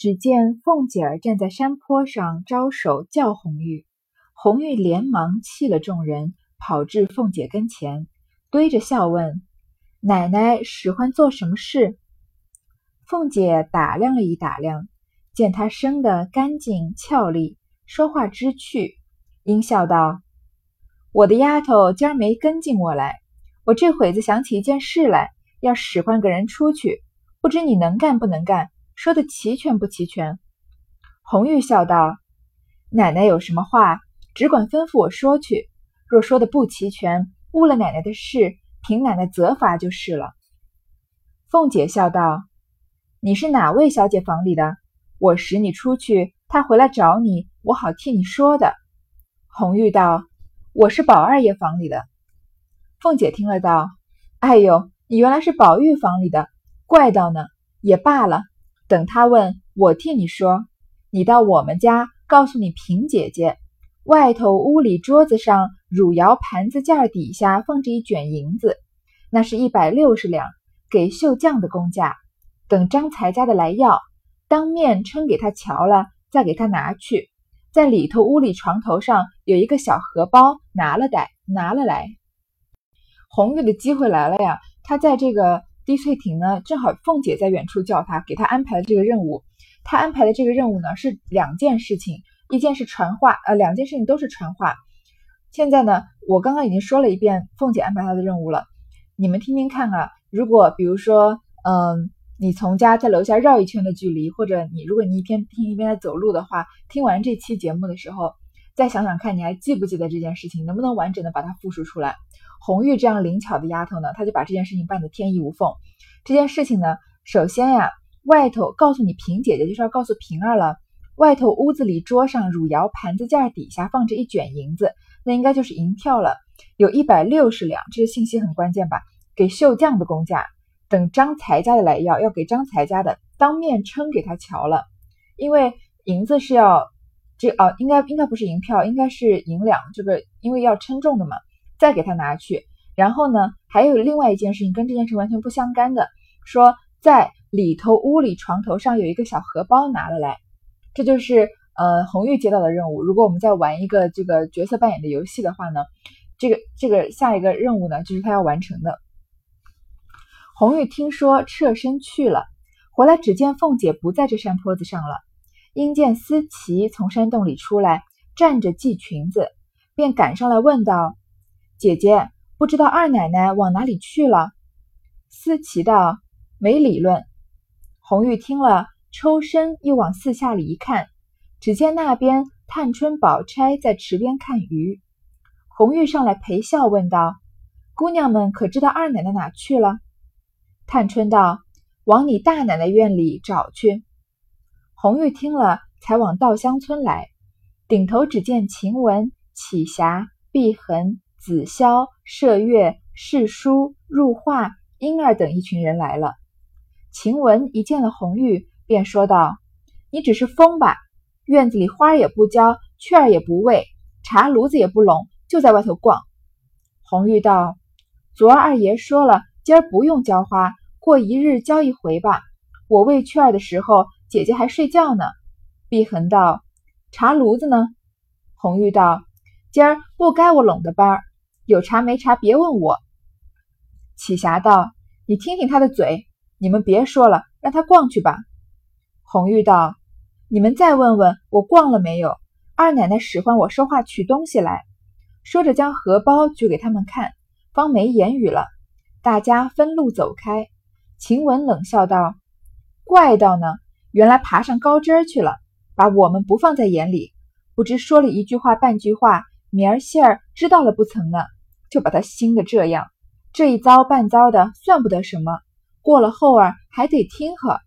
只见凤姐儿站在山坡上招手叫红玉，红玉连忙弃了众人，跑至凤姐跟前，堆着笑问：“奶奶使唤做什么事？”凤姐打量了一打量，见她生得干净俏丽，说话知趣，应笑道：“我的丫头今儿没跟进我来，我这会子想起一件事来，要使唤个人出去，不知你能干不能干？”说的齐全不齐全？红玉笑道：“奶奶有什么话，只管吩咐我说去。若说的不齐全，误了奶奶的事，凭奶奶责罚就是了。”凤姐笑道：“你是哪位小姐房里的？我使你出去，她回来找你，我好替你说的。”红玉道：“我是宝二爷房里的。”凤姐听了道：“哎呦，你原来是宝玉房里的，怪道呢。也罢了。”等他问我替你说，你到我们家告诉你平姐姐，外头屋里桌子上汝窑盘子架底下放着一卷银子，那是一百六十两，给绣匠的工价。等张才家的来要，当面称给他瞧了，再给他拿去。在里头屋里床头上有一个小荷包，拿了来，拿了来。红玉的机会来了呀，他在这个。滴翠亭呢，正好凤姐在远处叫他，给他安排了这个任务。他安排的这个任务呢是两件事情，一件是传话，呃，两件事情都是传话。现在呢，我刚刚已经说了一遍凤姐安排她的任务了，你们听听看啊。如果比如说，嗯，你从家在楼下绕一圈的距离，或者你如果你一边听一边在走路的话，听完这期节目的时候，再想想看你还记不记得这件事情，能不能完整的把它复述出来。红玉这样灵巧的丫头呢，她就把这件事情办得天衣无缝。这件事情呢，首先呀，外头告诉你平姐姐，就是要告诉平儿了。外头屋子里桌上汝窑盘子架底下放着一卷银子，那应该就是银票了，有一百六十两。这个信息很关键吧？给绣匠的工价，等张才家的来要，要给张才家的当面称给他瞧了。因为银子是要这哦，应该应该不是银票，应该是银两。这个因为要称重的嘛。再给他拿去，然后呢，还有另外一件事情跟这件事完全不相干的，说在里头屋里床头上有一个小荷包拿了来，这就是呃红玉接到的任务。如果我们在玩一个这个角色扮演的游戏的话呢，这个这个下一个任务呢就是他要完成的。红玉听说侧身去了，回来只见凤姐不在这山坡子上了，因见思琪从山洞里出来，站着系裙子，便赶上来问道。姐姐不知道二奶奶往哪里去了。思琪道：“没理论。”红玉听了，抽身又往四下里一看，只见那边探春、宝钗在池边看鱼。红玉上来陪笑问道：“姑娘们可知道二奶奶哪去了？”探春道：“往你大奶奶院里找去。”红玉听了，才往稻香村来，顶头只见晴雯、启霞、碧痕。紫霄、麝月、世书、入画、莺儿等一群人来了。晴雯一见了红玉，便说道：“你只是疯吧？院子里花也不浇，雀儿也不喂，茶炉子也不拢，就在外头逛。”红玉道：“昨儿二爷说了，今儿不用浇花，过一日浇一回吧。我喂雀儿的时候，姐姐还睡觉呢。”碧痕道：“茶炉子呢？”红玉道：“今儿不该我拢的班儿。”有茶没茶，别问我。启霞道：“你听听他的嘴，你们别说了，让他逛去吧。”红玉道：“你们再问问我逛了没有？二奶奶使唤我说话取东西来。”说着将荷包举给他们看，方没言语了。大家分路走开。晴雯冷笑道：“怪道呢，原来爬上高枝儿去了，把我们不放在眼里，不知说了一句话半句话，明儿信儿知道了不曾呢？”就把他兴的这样，这一遭半遭的算不得什么，过了后儿还得听呵。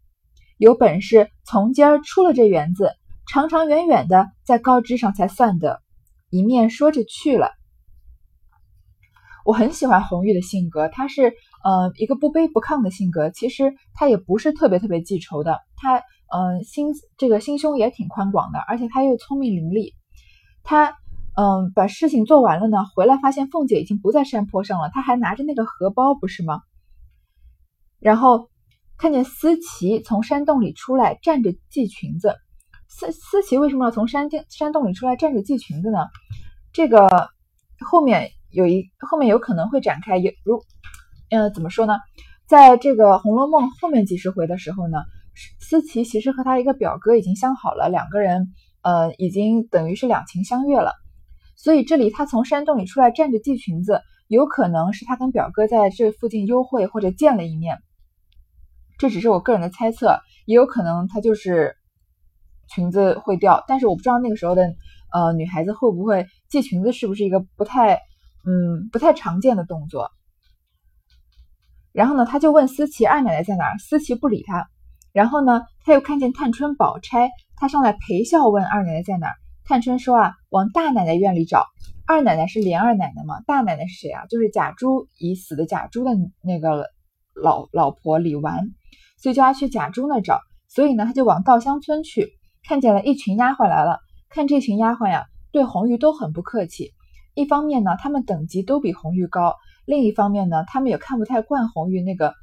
有本事从今儿出了这园子，长长远远的在高枝上才算得。一面说着去了。我很喜欢红玉的性格，她是呃一个不卑不亢的性格，其实她也不是特别特别记仇的，她嗯心这个心胸也挺宽广的，而且她又聪明伶俐，她。嗯，把事情做完了呢，回来发现凤姐已经不在山坡上了，她还拿着那个荷包，不是吗？然后看见思琪从山洞里出来，站着系裙子。思思琪为什么要从山洞山洞里出来站着系裙子呢？这个后面有一后面有可能会展开。有如呃怎么说呢？在这个《红楼梦》后面几十回的时候呢，思琪其实和他一个表哥已经相好了，两个人呃已经等于是两情相悦了。所以这里他从山洞里出来站着系裙子，有可能是他跟表哥在这附近幽会或者见了一面。这只是我个人的猜测，也有可能他就是裙子会掉，但是我不知道那个时候的呃女孩子会不会系裙子，是不是一个不太嗯不太常见的动作。然后呢，他就问思琪二奶奶在哪儿，思琪不理他。然后呢，他又看见探春宝钗，他上来陪笑问二奶奶在哪儿。探春说啊，往大奶奶院里找。二奶奶是莲二奶奶嘛，大奶奶是谁啊？就是贾珠已死的贾珠的那个老老婆李纨。所以叫他去贾珠那找，所以呢，他就往稻香村去，看见了一群丫鬟来了。看这群丫鬟呀，对红玉都很不客气。一方面呢，他们等级都比红玉高；另一方面呢，他们也看不太惯红玉那个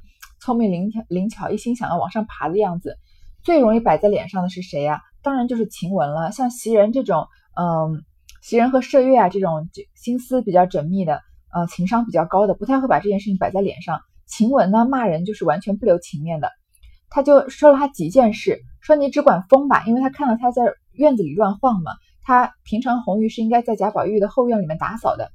聪明灵巧、灵巧，一心想要往上爬的样子。最容易摆在脸上的是谁呀？当然就是晴雯了。像袭人这种，嗯，袭人和麝月啊这种心思比较缜密的，呃，情商比较高的，不太会把这件事情摆在脸上。晴雯呢，骂人就是完全不留情面的。他就说了他几件事，说你只管疯吧，因为他看到他在院子里乱晃嘛。他平常红玉是应该在贾宝玉的后院里面打扫的。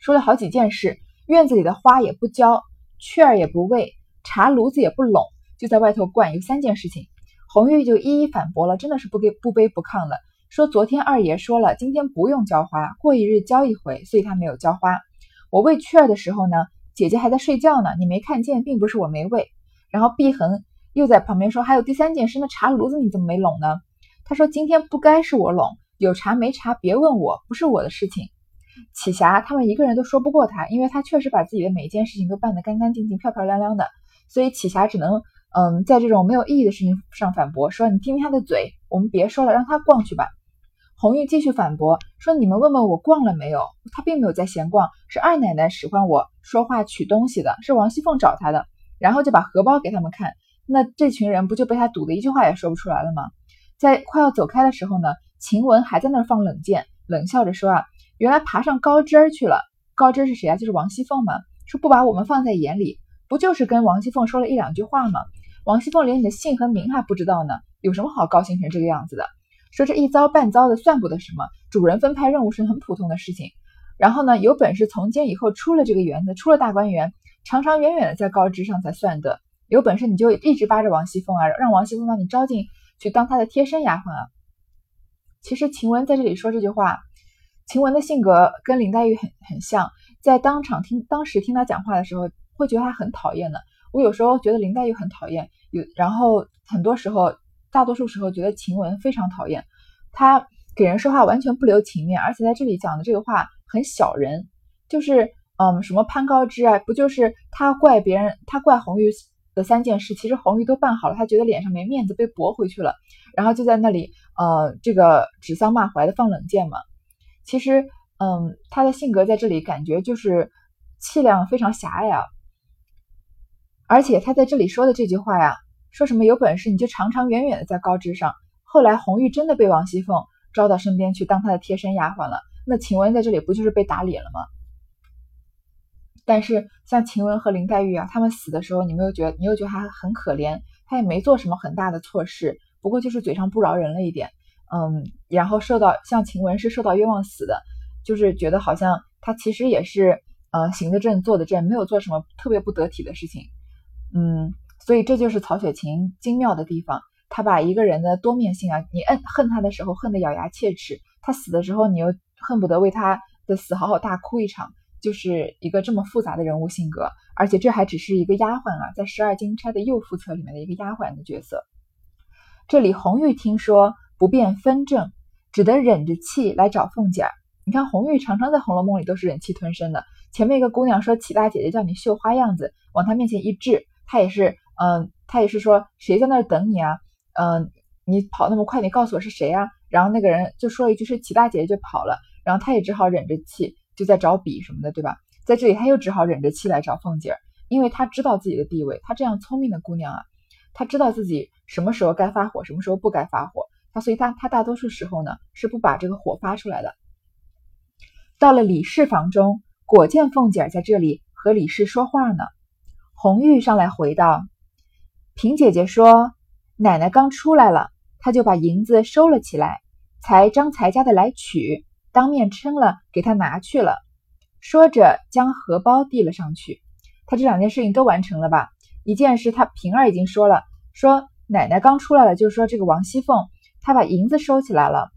说了好几件事，院子里的花也不浇，雀儿也不喂，茶炉子也不拢，就在外头灌。有三件事情，红玉就一一反驳了，真的是不给不卑不亢的，说昨天二爷说了，今天不用浇花，过一日浇一回，所以他没有浇花。我喂雀儿的时候呢，姐姐还在睡觉呢，你没看见，并不是我没喂。然后碧痕。又在旁边说：“还有第三件事，那茶炉子你怎么没拢呢？”他说：“今天不该是我拢，有茶没茶别问我，不是我的事情。”启霞他们一个人都说不过他，因为他确实把自己的每一件事情都办得干干净净、漂漂亮亮的，所以启霞只能嗯，在这种没有意义的事情上反驳说：“你听听他的嘴，我们别说了，让他逛去吧。”红玉继续反驳说：“你们问问我逛了没有？他并没有在闲逛，是二奶奶使唤我说话取东西的，是王熙凤找他的，然后就把荷包给他们看。”那这群人不就被他堵得一句话也说不出来了吗？在快要走开的时候呢，晴雯还在那儿放冷箭，冷笑着说啊，原来爬上高枝儿去了。高枝是谁啊？就是王熙凤嘛。说不把我们放在眼里，不就是跟王熙凤说了一两句话吗？王熙凤连你的姓和名还不知道呢，有什么好高兴成这个样子的？说这一遭半遭的算不得什么，主人分派任务是很普通的事情。然后呢，有本事从今以后出了这个园子，出了大观园，长长远远的在高枝上才算得。有本事你就一直扒着王熙凤啊，让王熙凤把你招进去当她的贴身丫鬟啊。其实晴雯在这里说这句话，晴雯的性格跟林黛玉很很像，在当场听当时听她讲话的时候，会觉得她很讨厌的。我有时候觉得林黛玉很讨厌，有然后很多时候，大多数时候觉得晴雯非常讨厌。她给人说话完全不留情面，而且在这里讲的这个话很小人，就是嗯什么攀高枝啊，不就是他怪别人，他怪红玉。的三件事，其实红玉都办好了，他觉得脸上没面子，被驳回去了，然后就在那里，呃，这个指桑骂槐的放冷箭嘛。其实，嗯，他的性格在这里感觉就是气量非常狭隘啊。而且他在这里说的这句话呀，说什么有本事你就长长远远的在高枝上。后来红玉真的被王熙凤招到身边去当她的贴身丫鬟了，那晴雯在这里不就是被打脸了吗？但是像晴雯和林黛玉啊，他们死的时候，你没有觉得，你又觉得她很可怜，她也没做什么很大的错事，不过就是嘴上不饶人了一点，嗯，然后受到像晴雯是受到冤枉死的，就是觉得好像她其实也是呃行得正坐得正，没有做什么特别不得体的事情，嗯，所以这就是曹雪芹精妙的地方，他把一个人的多面性啊，你恨恨他的时候恨得咬牙切齿，他死的时候你又恨不得为他的死好好大哭一场。就是一个这么复杂的人物性格，而且这还只是一个丫鬟啊，在十二金钗的右副册里面的一个丫鬟的角色。这里红玉听说不便分正，只得忍着气来找凤姐儿。你看红玉常常在《红楼梦》里都是忍气吞声的。前面一个姑娘说齐大姐姐叫你绣花样子，往她面前一掷，她也是，嗯，她也是说谁在那儿等你啊？嗯，你跑那么快，你告诉我是谁啊？然后那个人就说一句是齐大姐就跑了，然后她也只好忍着气。就在找笔什么的，对吧？在这里，他又只好忍着气来找凤姐儿，因为他知道自己的地位。她这样聪明的姑娘啊，他知道自己什么时候该发火，什么时候不该发火。他所以他他大多数时候呢是不把这个火发出来的。到了李氏房中，果见凤姐儿在这里和李氏说话呢。红玉上来回道：“平姐姐说，奶奶刚出来了，她就把银子收了起来，才张才家的来取，当面称了，给她拿去了。”说着将荷包递了上去。他这两件事情都完成了吧？一件是他平儿已经说了，说奶奶刚出来了，就说这个王熙凤。她把银子收起来了，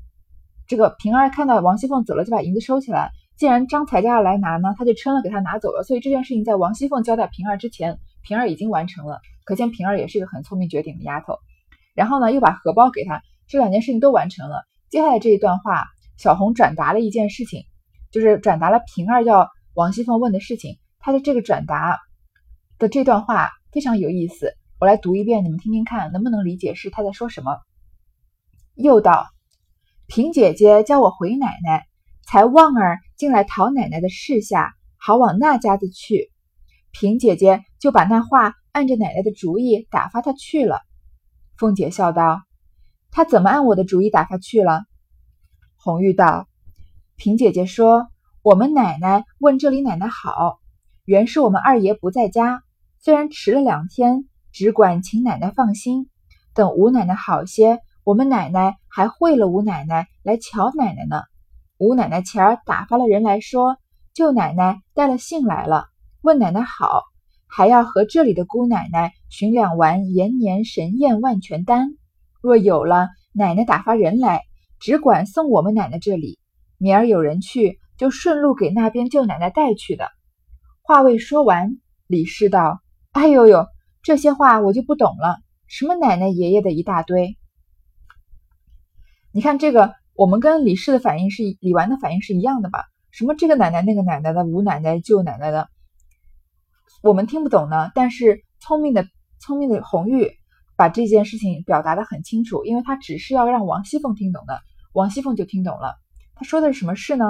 这个平儿看到王熙凤走了，就把银子收起来。既然张才家要来拿呢，他就称了给他拿走了。所以这件事情在王熙凤交代平儿之前，平儿已经完成了。可见平儿也是一个很聪明绝顶的丫头。然后呢，又把荷包给他，这两件事情都完成了。接下来这一段话，小红转达了一件事情，就是转达了平儿要王熙凤问的事情。他的这个转达的这段话非常有意思，我来读一遍，你们听听看，能不能理解是他在说什么。又道：“平姐姐叫我回奶奶，才旺儿进来讨奶奶的示下，好往那家子去。平姐姐就把那话按着奶奶的主意打发他去了。”凤姐笑道：“他怎么按我的主意打发去了？”红玉道：“平姐姐说，我们奶奶问这里奶奶好，原是我们二爷不在家，虽然迟了两天，只管请奶奶放心，等吴奶奶好些。”我们奶奶还会了吴奶奶来瞧奶奶呢。吴奶奶前儿打发了人来说，舅奶奶带了信来了，问奶奶好，还要和这里的姑奶奶寻两丸延年神验万全丹。若有了，奶奶打发人来，只管送我们奶奶这里。明儿有人去，就顺路给那边舅奶奶带去的。话未说完，李氏道：“哎呦呦，这些话我就不懂了，什么奶奶爷爷的一大堆。”你看这个，我们跟李氏的反应是李纨的反应是一样的吧？什么这个奶奶那个奶奶的吴奶奶舅奶奶的，我们听不懂呢。但是聪明的聪明的红玉把这件事情表达的很清楚，因为他只是要让王熙凤听懂的，王熙凤就听懂了。他说的是什么事呢？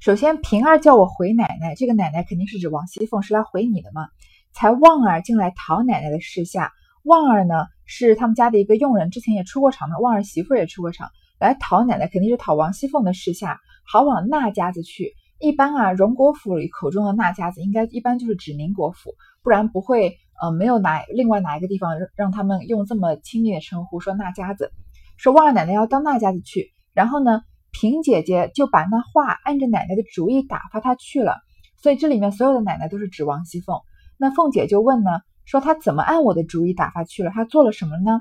首先平儿叫我回奶奶，这个奶奶肯定是指王熙凤，是来回你的嘛。才旺儿进来讨奶奶的事下，旺儿呢？是他们家的一个佣人，之前也出过场的。旺儿媳妇也出过场，来讨奶奶，肯定是讨王熙凤的事下，好往那家子去。一般啊，荣国府口中的那家子，应该一般就是指宁国府，不然不会，呃，没有哪另外哪一个地方让他们用这么亲密的称呼说那家子。说旺儿奶奶要到那家子去，然后呢，平姐姐就把那话按着奶奶的主意打发她去了。所以这里面所有的奶奶都是指王熙凤。那凤姐就问呢？说他怎么按我的主意打发去了？他做了什么呢？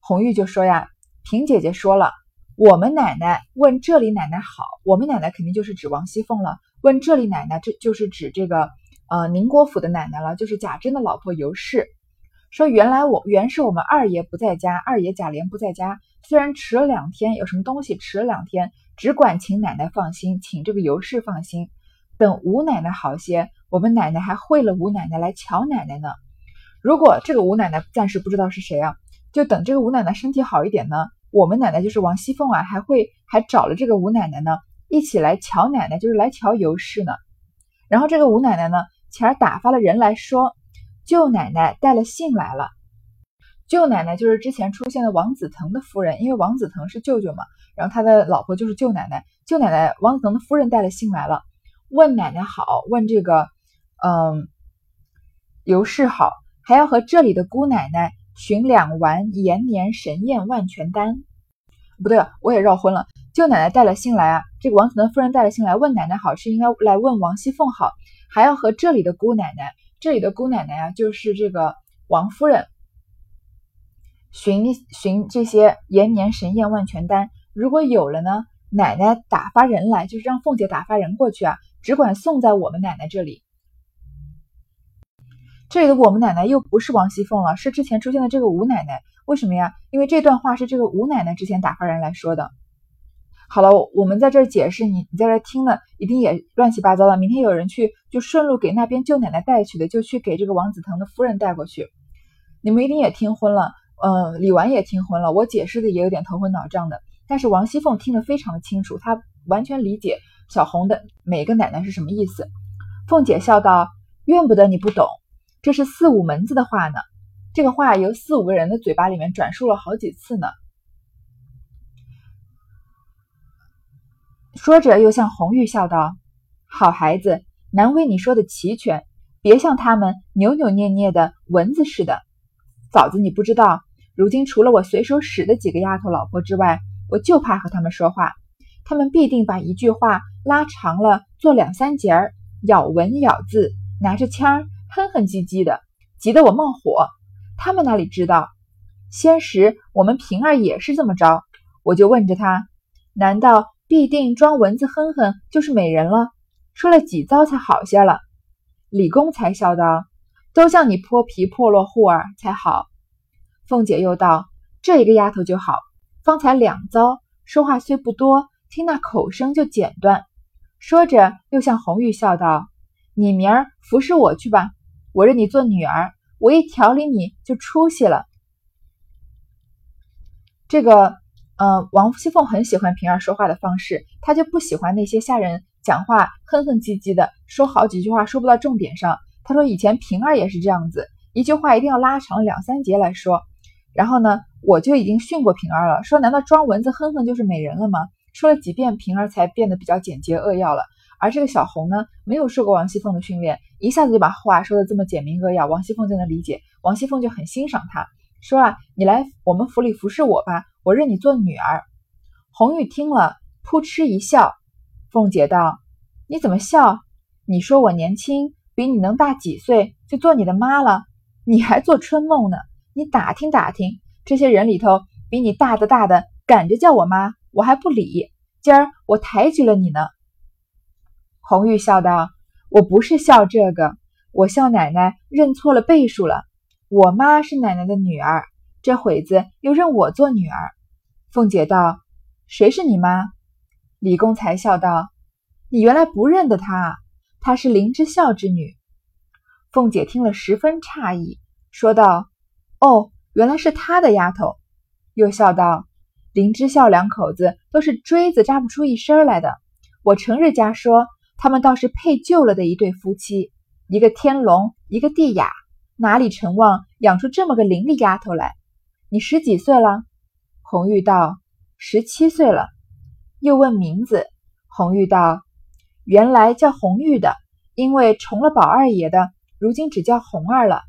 红玉就说呀，平姐姐说了，我们奶奶问这里奶奶好，我们奶奶肯定就是指王熙凤了。问这里奶奶，这就是指这个呃宁国府的奶奶了，就是贾珍的老婆尤氏。说原来我原是我们二爷不在家，二爷贾琏不在家，虽然迟了两天，有什么东西迟了两天，只管请奶奶放心，请这个尤氏放心，等吴奶奶好些，我们奶奶还会了吴奶奶来瞧奶奶呢。如果这个吴奶奶暂时不知道是谁啊，就等这个吴奶奶身体好一点呢，我们奶奶就是王熙凤啊，还会还找了这个吴奶奶呢，一起来瞧奶奶，就是来瞧尤氏呢。然后这个吴奶奶呢，前儿打发了人来说，舅奶奶带了信来了。舅奶奶就是之前出现的王子腾的夫人，因为王子腾是舅舅嘛，然后他的老婆就是舅奶奶。舅奶奶王子腾的夫人带了信来了，问奶奶好，问这个嗯尤氏好。还要和这里的姑奶奶寻两丸延年神验万全丹，不对，我也绕昏了。舅奶奶带了信来啊，这个王子腾夫人带了信来问奶奶好，是应该来问王熙凤好。还要和这里的姑奶奶，这里的姑奶奶啊，就是这个王夫人，寻寻这些延年神验万全丹。如果有了呢，奶奶打发人来，就是让凤姐打发人过去啊，只管送在我们奶奶这里。这里的我们奶奶又不是王熙凤了，是之前出现的这个吴奶奶。为什么呀？因为这段话是这个吴奶奶之前打发人来说的。好了，我们在这儿解释，你你在这儿听了，一定也乱七八糟的。明天有人去，就顺路给那边舅奶奶带去的，就去给这个王子腾的夫人带过去。你们一定也听昏了，嗯，李纨也听昏了，我解释的也有点头昏脑胀的。但是王熙凤听得非常的清楚，她完全理解小红的每个奶奶是什么意思。凤姐笑道：“怨不得你不懂。”这是四五门子的话呢，这个话由四五个人的嘴巴里面转述了好几次呢。说着，又向红玉笑道：“好孩子，难为你说的齐全，别像他们扭扭捏捏的蚊子似的。嫂子，你不知道，如今除了我随手使的几个丫头老婆之外，我就怕和他们说话，他们必定把一句话拉长了做两三节儿，咬文咬字，拿着枪哼哼唧唧的，急得我冒火。他们哪里知道，先时我们平儿也是这么着，我就问着他，难道？”必定装蚊子哼哼就是美人了，说了几遭才好些了。李公才笑道：“都像你泼皮破落户儿才好。”凤姐又道：“这一个丫头就好，方才两遭，说话虽不多，听那口声就简断。”说着又向红玉笑道：“你明儿服侍我去吧，我认你做女儿，我一调理你就出息了。”这个。呃，王熙凤很喜欢平儿说话的方式，她就不喜欢那些下人讲话哼哼唧唧的，说好几句话说不到重点上。她说以前平儿也是这样子，一句话一定要拉长两三节来说。然后呢，我就已经训过平儿了，说难道装蚊子哼哼就是美人了吗？说了几遍，平儿才变得比较简洁扼要了。而这个小红呢，没有受过王熙凤的训练，一下子就把话说的这么简明扼要，王熙凤就能理解，王熙凤就很欣赏她。说啊，你来我们府里服侍我吧，我认你做女儿。红玉听了，扑哧一笑。凤姐道：“你怎么笑？你说我年轻，比你能大几岁，就做你的妈了？你还做春梦呢？你打听打听，这些人里头，比你大的大的，赶着叫我妈，我还不理。今儿我抬举了你呢。”红玉笑道：“我不是笑这个，我笑奶奶认错了辈数了。”我妈是奶奶的女儿，这会子又认我做女儿。凤姐道：“谁是你妈？”李公才笑道：“你原来不认得她，她是林之孝之女。”凤姐听了十分诧异，说道：“哦，原来是她的丫头。”又笑道：“林之孝两口子都是锥子扎不出一身来的。我成日家说，他们倒是配旧了的一对夫妻，一个天龙，一个地雅。”哪里成望养出这么个伶俐丫头来？你十几岁了？红玉道：十七岁了。又问名字，红玉道：原来叫红玉的，因为重了宝二爷的，如今只叫红儿了。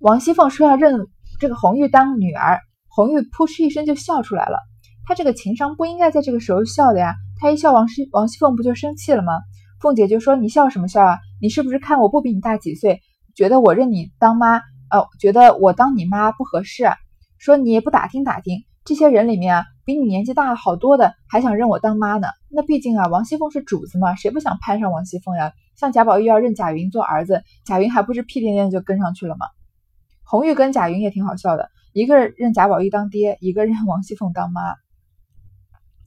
王熙凤说要认这个红玉当女儿，红玉扑哧一声就笑出来了。她这个情商不应该在这个时候笑的呀，她一笑，王熙王熙凤不就生气了吗？凤姐就说：“你笑什么笑啊？你是不是看我不比你大几岁，觉得我认你当妈？哦，觉得我当你妈不合适？啊说你也不打听打听，这些人里面啊，比你年纪大好多的，还想认我当妈呢。那毕竟啊，王熙凤是主子嘛，谁不想攀上王熙凤呀？像贾宝玉要认贾云做儿子，贾云还不是屁颠颠的就跟上去了吗？红玉跟贾云也挺好笑的，一个认贾宝玉当爹，一个认王熙凤当妈，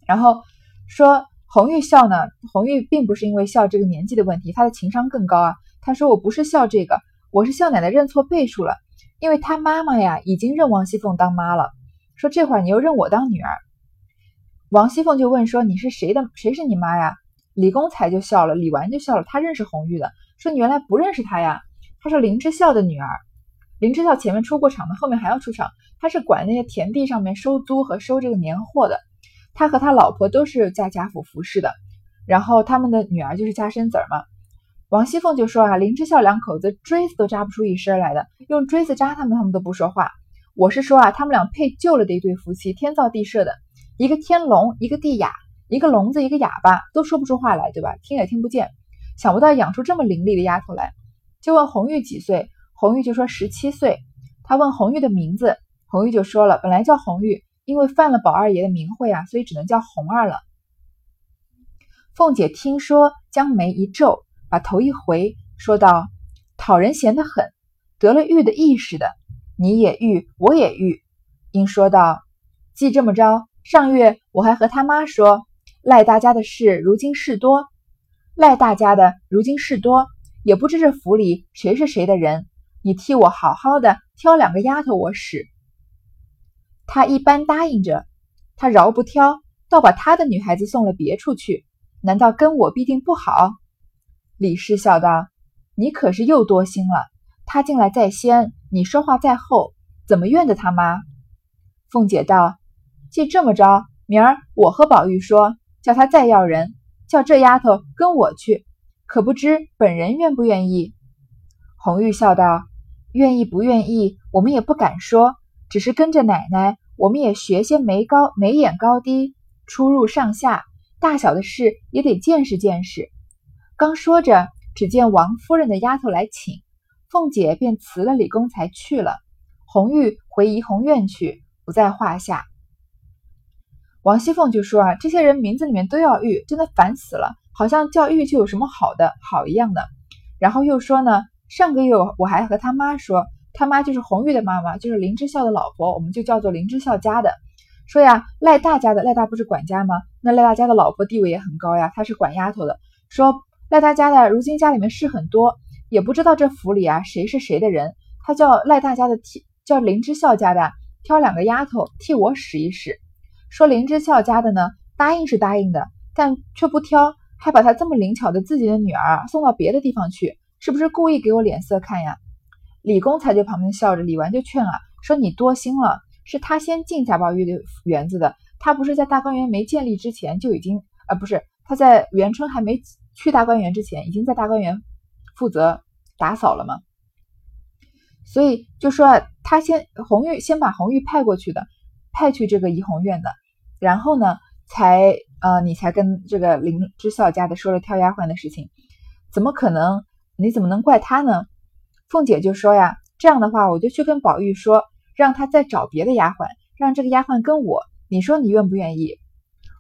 然后说。”红玉笑呢？红玉并不是因为笑这个年纪的问题，她的情商更高啊。她说：“我不是笑这个，我是笑奶奶认错辈数了，因为她妈妈呀已经认王熙凤当妈了。说这会儿你又认我当女儿。”王熙凤就问说：“你是谁的？谁是你妈呀？”李公才就笑了，李纨就笑了。他认识红玉的，说你原来不认识她呀？他说林之孝的女儿。林之孝前面出过场的，后面还要出场。他是管那些田地上面收租和收这个年货的。他和他老婆都是在贾府服侍的，然后他们的女儿就是家生子儿嘛。王熙凤就说啊，林之孝两口子锥子都扎不出一身来的，用锥子扎他们，他们都不说话。我是说啊，他们俩配旧了的一对夫妻，天造地设的，一个天聋，一个地哑，一个聋子，一个哑巴，都说不出话来，对吧？听也听不见。想不到养出这么伶俐的丫头来，就问红玉几岁，红玉就说十七岁。他问红玉的名字，红玉就说了，本来叫红玉。因为犯了宝二爷的名讳啊，所以只能叫红儿了。凤姐听说，将眉一皱，把头一回，说道：“讨人嫌的很，得了玉的意识的，你也玉，我也玉。”应说道：“既这么着，上月我还和他妈说，赖大家的事如今事多，赖大家的如今事多，也不知这府里谁是谁的人，你替我好好的挑两个丫头我使。”他一般答应着，他饶不挑，倒把他的女孩子送了别处去，难道跟我必定不好？李氏笑道：“你可是又多心了，他进来在先，你说话在后，怎么怨得他妈？”凤姐道：“既这么着，明儿我和宝玉说，叫他再要人，叫这丫头跟我去，可不知本人愿不愿意？”红玉笑道：“愿意不愿意，我们也不敢说，只是跟着奶奶，我们也学些眉高眉眼高低，出入上下，大小的事也得见识见识。”刚说着，只见王夫人的丫头来请，凤姐便辞了李公才去了。红玉回怡红院去。不在话下。王熙凤就说：“啊，这些人名字里面都要玉，真的烦死了，好像叫玉就有什么好的好一样的。”然后又说呢：“上个月我还和他妈说，他妈就是红玉的妈妈，就是林之孝的老婆，我们就叫做林之孝家的。说呀，赖大家的赖大不是管家吗？那赖大家的老婆地位也很高呀，她是管丫头的。说赖大家的如今家里面事很多，也不知道这府里啊谁是谁的人，他叫赖大家的替叫林之孝家的。”挑两个丫头替我使一使，说林之孝家的呢，答应是答应的，但却不挑，还把他这么灵巧的自己的女儿送到别的地方去，是不是故意给我脸色看呀？李公才在旁边笑着，李纨就劝啊，说你多心了，是他先进贾宝玉的园子的，他不是在大观园没建立之前就已经，呃，不是他在元春还没去大观园之前，已经在大观园负责打扫了吗？所以就说啊，他先红玉先把红玉派过去的，派去这个怡红院的，然后呢，才呃你才跟这个林之孝家的说了挑丫鬟的事情，怎么可能？你怎么能怪他呢？凤姐就说呀，这样的话我就去跟宝玉说，让他再找别的丫鬟，让这个丫鬟跟我，你说你愿不愿意？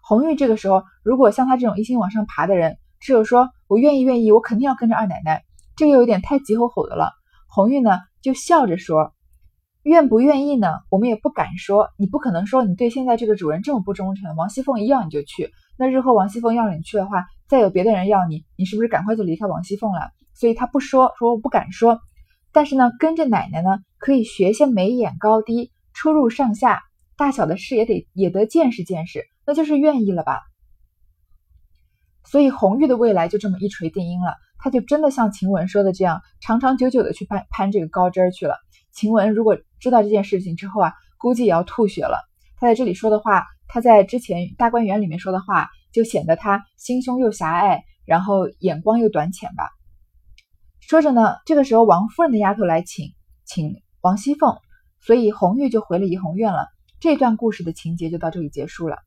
红玉这个时候如果像他这种一心往上爬的人，只有说我愿意愿意，我肯定要跟着二奶奶，这个有点太急吼吼的了。红玉呢？就笑着说：“愿不愿意呢？我们也不敢说。你不可能说你对现在这个主人这么不忠诚。王熙凤一要你就去，那日后王熙凤要你去的话，再有别的人要你，你是不是赶快就离开王熙凤了？所以他不说，说我不敢说。但是呢，跟着奶奶呢，可以学些眉眼高低、出入上下、大小的事也得也得见识见识，那就是愿意了吧？所以红玉的未来就这么一锤定音了。”他就真的像晴雯说的这样，长长久久的去攀攀这个高枝儿去了。晴雯如果知道这件事情之后啊，估计也要吐血了。他在这里说的话，他在之前大观园里面说的话，就显得他心胸又狭隘，然后眼光又短浅吧。说着呢，这个时候王夫人的丫头来请请王熙凤，所以红玉就回了怡红院了。这段故事的情节就到这里结束了。